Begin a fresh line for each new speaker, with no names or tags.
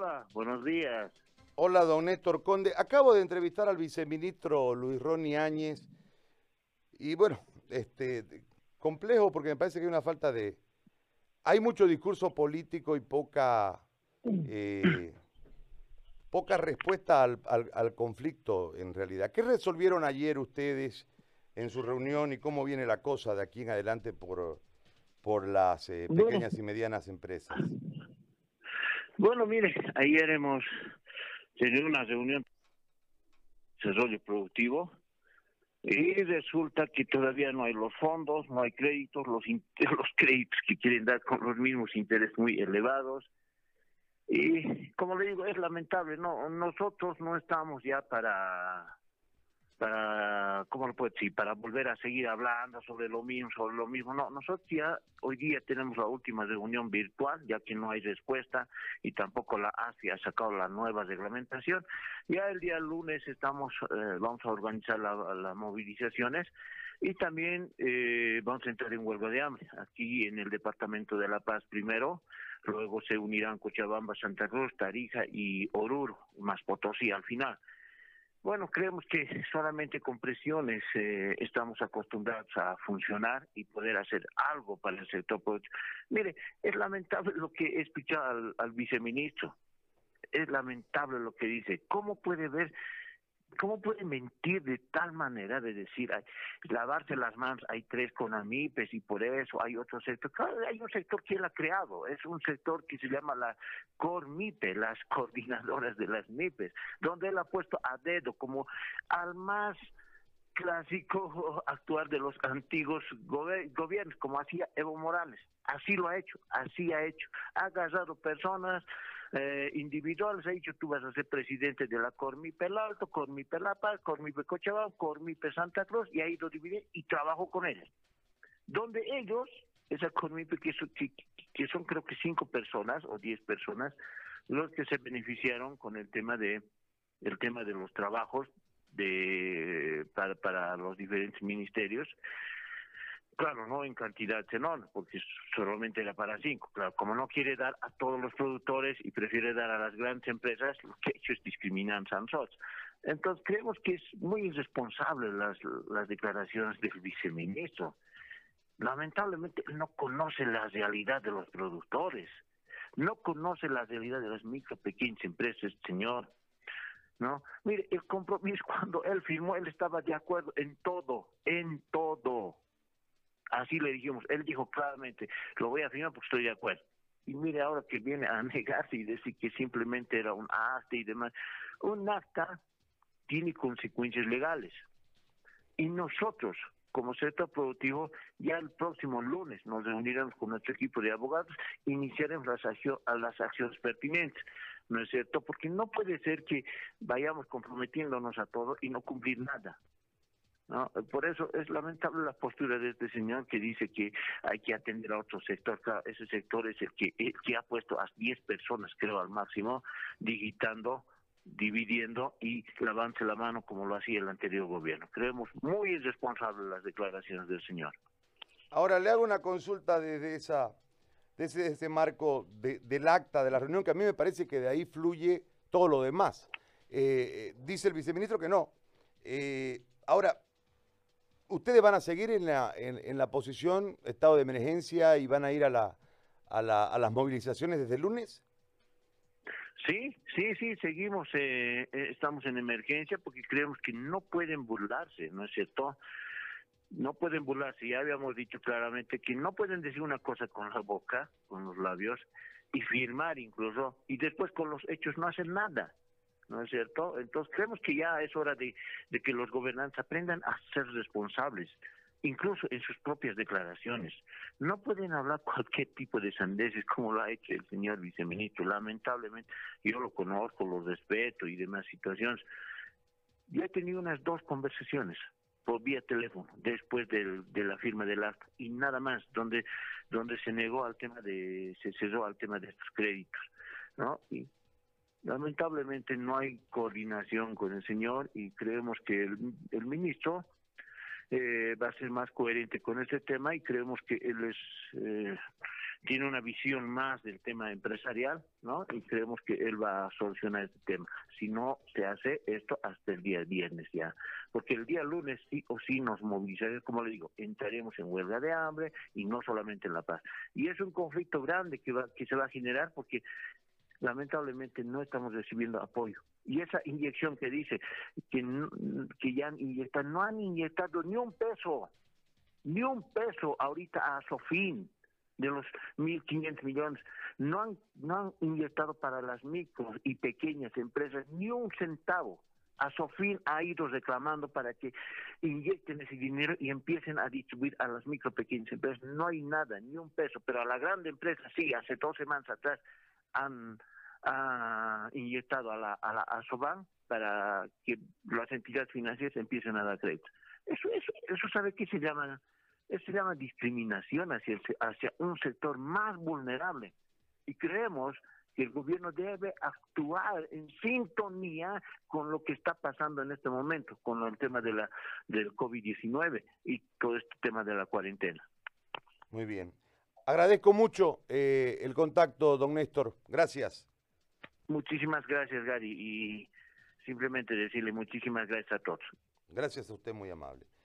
hola, buenos días.
Hola, don Néstor Conde. Acabo de entrevistar al viceministro Luis Ronnie Áñez y bueno, este, complejo porque me parece que hay una falta de... Hay mucho discurso político y poca, eh, poca respuesta al, al, conflicto en realidad. ¿Qué resolvieron ayer ustedes en su reunión y cómo viene la cosa de aquí en adelante por, por las eh, pequeñas y medianas empresas?
Bueno, mire, ayer hemos tenido una reunión de desarrollo productivo y resulta que todavía no hay los fondos, no hay créditos, los, los créditos que quieren dar con los mismos intereses muy elevados. Y como le digo, es lamentable, no nosotros no estamos ya para para, ¿cómo lo puedo decir? Para volver a seguir hablando sobre lo mismo, sobre lo mismo. No, nosotros ya hoy día tenemos la última reunión virtual, ya que no hay respuesta y tampoco la ASI ha sacado la nueva reglamentación. Ya el día lunes estamos, eh, vamos a organizar las movilizaciones y también eh, vamos a entrar en huelga de hambre aquí en el departamento de La Paz primero, luego se unirán Cochabamba, Santa Cruz, Tarija y Oruro, más Potosí al final. Bueno, creemos que solamente con presiones eh, estamos acostumbrados a funcionar y poder hacer algo para el sector productivo. Mire, es lamentable lo que he escuchado al viceministro. Es lamentable lo que dice. ¿Cómo puede ver ¿Cómo puede mentir de tal manera de decir, lavarse las manos, hay tres con AMIPES y por eso hay otro sector? hay un sector que él ha creado, es un sector que se llama la CORMIPE, las coordinadoras de las MIPES, donde él ha puesto a dedo como al más clásico actuar de los antiguos gobiernos, como hacía Evo Morales. Así lo ha hecho, así ha hecho. Ha agarrado personas eh, individuales, ha dicho tú vas a ser presidente de la Cormipe El Alto, Cormipe La Paz, Cormipe Cochabamba, Cormipe Santa Cruz, y ahí lo dividí y trabajo con ellos. Donde ellos, esa Cormipe que son, que, son creo que cinco personas o diez personas, los que se beneficiaron con el tema de el tema de los trabajos de para, para los diferentes ministerios Claro, no en cantidad enorme, porque solamente era para cinco. Claro, como no quiere dar a todos los productores y prefiere dar a las grandes empresas, lo que ha hecho es discriminar a. Entonces, creemos que es muy irresponsable las, las declaraciones del viceministro. Lamentablemente, no conoce la realidad de los productores. No conoce la realidad de las micro, pequeñas empresas, señor. ¿No? Mire, el compromiso, cuando él firmó, él estaba de acuerdo en todo, en todo. Así le dijimos. Él dijo claramente, lo voy a firmar porque estoy de acuerdo. Y mire ahora que viene a negarse y decir que simplemente era un acta y demás. Un acta tiene consecuencias legales. Y nosotros, como sector productivo, ya el próximo lunes nos reuniremos con nuestro equipo de abogados e iniciaremos las, las acciones pertinentes. ¿No es cierto? Porque no puede ser que vayamos comprometiéndonos a todo y no cumplir nada. ¿no? Por eso es lamentable la postura de este señor que dice que hay que atender a otro sector. ese sector es el que, que ha puesto a 10 personas, creo, al máximo, digitando dividiendo y lavándose la mano como lo hacía el anterior gobierno. Creemos muy irresponsables las declaraciones del señor.
Ahora le hago una consulta desde esa desde ese marco del acta de la reunión que a mí me parece que de ahí fluye todo lo demás. Eh, dice el viceministro que no. Eh, ahora, ¿Ustedes van a seguir en la, en, la posición estado de emergencia y van a ir a, la, a, la, a las movilizaciones desde el lunes?
Sí, sí, sí, seguimos, eh, eh, estamos en emergencia porque creemos que no pueden burlarse, ¿no es cierto? No pueden burlarse, ya habíamos dicho claramente que no pueden decir una cosa con la boca, con los labios, y firmar incluso, y después con los hechos no hacen nada. ¿no es cierto? Entonces creemos que ya es hora de, que los gobernantes aprendan a ser responsables, incluso en sus propias declaraciones. No pueden hablar cualquier tipo de sandeces como lo ha hecho el señor viceministro. Lamentablemente, yo lo conozco, lo respeto y demás situaciones. Yo he tenido unas dos conversaciones por vía teléfono después de la firma del acta y nada más donde donde se negó al tema de se cerró al tema de estos créditos no y Lamentablemente no hay coordinación con el señor y creemos que el, ministro eh, va a ser más coherente con este tema y creemos que él es, eh, tiene una visión más del tema empresarial, ¿no? Y creemos que él va a solucionar este tema. Si no se hace esto hasta el día viernes ya, porque el día lunes sí o sí nos movilizaremos, como le digo, entraremos en huelga de hambre y no solamente en La Paz. Y es un conflicto grande que, va, que se va a generar porque lamentablemente no estamos recibiendo apoyo. Y esa inyección que dice que, ya han inyectado, no han inyectado ni un peso, ni un peso ahorita a Sofín de los 1.500 millones, no han, no han inyectado para las micros y pequeñas empresas ni un centavo. A Sofín ha ido reclamando para que inyecten ese dinero y empiecen a distribuir a las micro pequeñas empresas. No hay nada, ni un peso, pero a la grande empresa sí, hace dos semanas atrás han ha inyectado a la, a la a Soban para que las entidades financieras empiecen a dar crédito. Eso, eso, eso sabe que se llama, eso se llama discriminación hacia, el, hacia un sector más vulnerable. Y creemos que el gobierno debe actuar en sintonía con lo que está pasando en este momento, con el tema de la del COVID-19 y todo este tema de la cuarentena.
Muy bien. Agradezco mucho eh, el contacto, don Néstor. Gracias.
Muchísimas gracias, Gary, y simplemente decirle muchísimas gracias a todos.
Gracias a usted, muy amable.